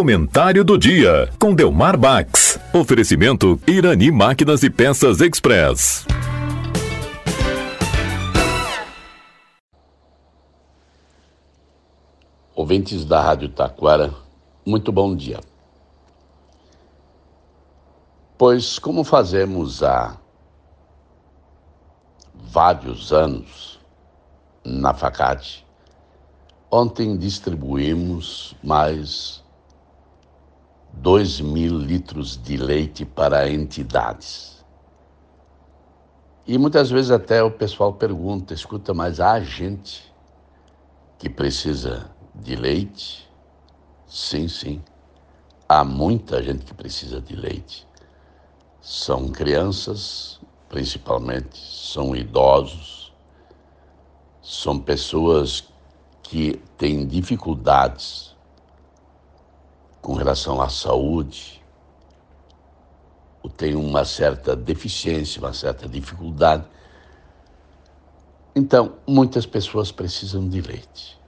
Comentário do dia com Delmar Bax. Oferecimento Irani Máquinas e Peças Express. Ouvintes da Rádio Taquara, muito bom dia. Pois, como fazemos há vários anos na Facate, ontem distribuímos mais 2 mil litros de leite para entidades. E muitas vezes até o pessoal pergunta, escuta, mas há gente que precisa de leite? Sim, sim. Há muita gente que precisa de leite. São crianças, principalmente, são idosos, são pessoas que têm dificuldades com relação à saúde, ou têm uma certa deficiência, uma certa dificuldade. Então, muitas pessoas precisam de leite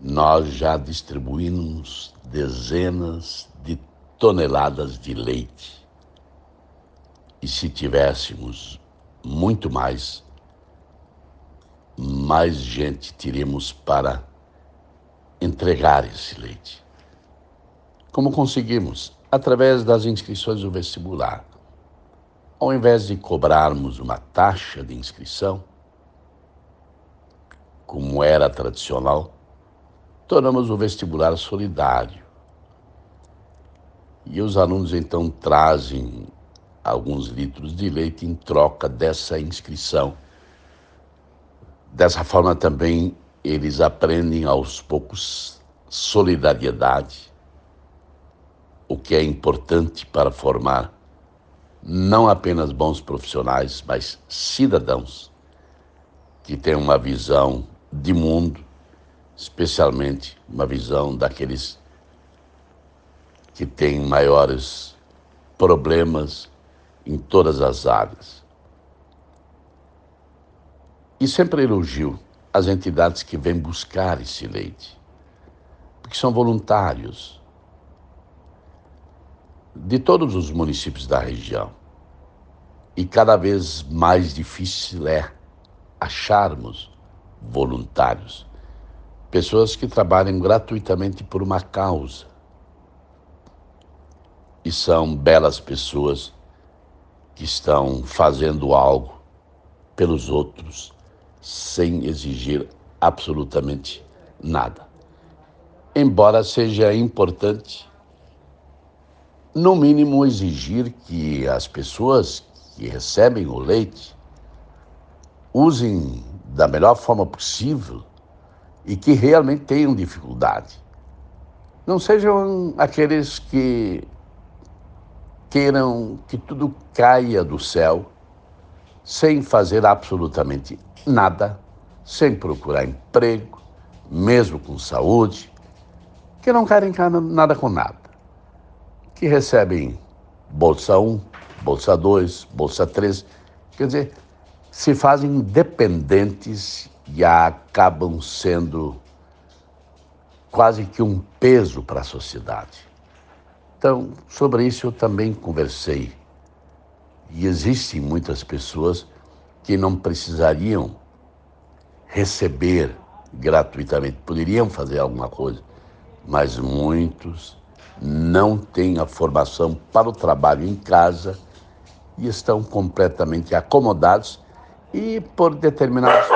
nós já distribuímos dezenas de toneladas de leite. E se tivéssemos muito mais, mais gente teríamos para entregar esse leite. Como conseguimos? Através das inscrições do vestibular. Ao invés de cobrarmos uma taxa de inscrição, como era tradicional, tornamos o vestibular solidário. E os alunos então trazem alguns litros de leite em troca dessa inscrição. Dessa forma também eles aprendem aos poucos solidariedade, o que é importante para formar não apenas bons profissionais, mas cidadãos que têm uma visão de mundo especialmente uma visão daqueles que têm maiores problemas em todas as áreas. E sempre elogio as entidades que vêm buscar esse leite, porque são voluntários de todos os municípios da região. E cada vez mais difícil é acharmos voluntários pessoas que trabalham gratuitamente por uma causa. E são belas pessoas que estão fazendo algo pelos outros sem exigir absolutamente nada. Embora seja importante, no mínimo, exigir que as pessoas que recebem o leite usem da melhor forma possível e que realmente tenham dificuldade. Não sejam aqueles que queiram que tudo caia do céu sem fazer absolutamente nada, sem procurar emprego, mesmo com saúde, que não querem nada com nada, que recebem Bolsa 1, Bolsa 2, Bolsa 3, quer dizer, se fazem dependentes e acabam sendo quase que um peso para a sociedade. Então, sobre isso eu também conversei. E existem muitas pessoas que não precisariam receber gratuitamente, poderiam fazer alguma coisa, mas muitos não têm a formação para o trabalho em casa e estão completamente acomodados e por determinados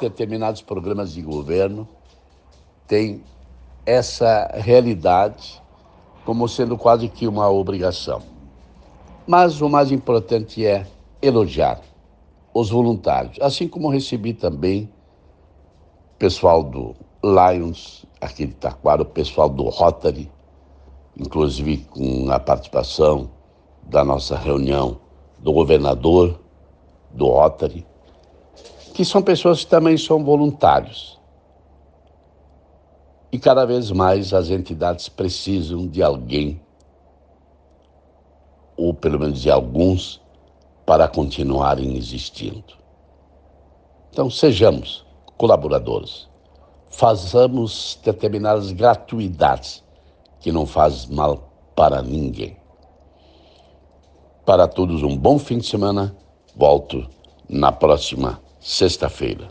determinados programas de governo têm essa realidade como sendo quase que uma obrigação. Mas o mais importante é elogiar os voluntários, assim como recebi também pessoal do Lions, aqui de Taquara, o pessoal do Rotary, inclusive com a participação da nossa reunião do governador do Rotary, que são pessoas que também são voluntários. E cada vez mais as entidades precisam de alguém, ou pelo menos de alguns, para continuarem existindo. Então, sejamos colaboradores, façamos determinadas gratuidades que não faz mal para ninguém. Para todos, um bom fim de semana. Volto na próxima sexta-feira.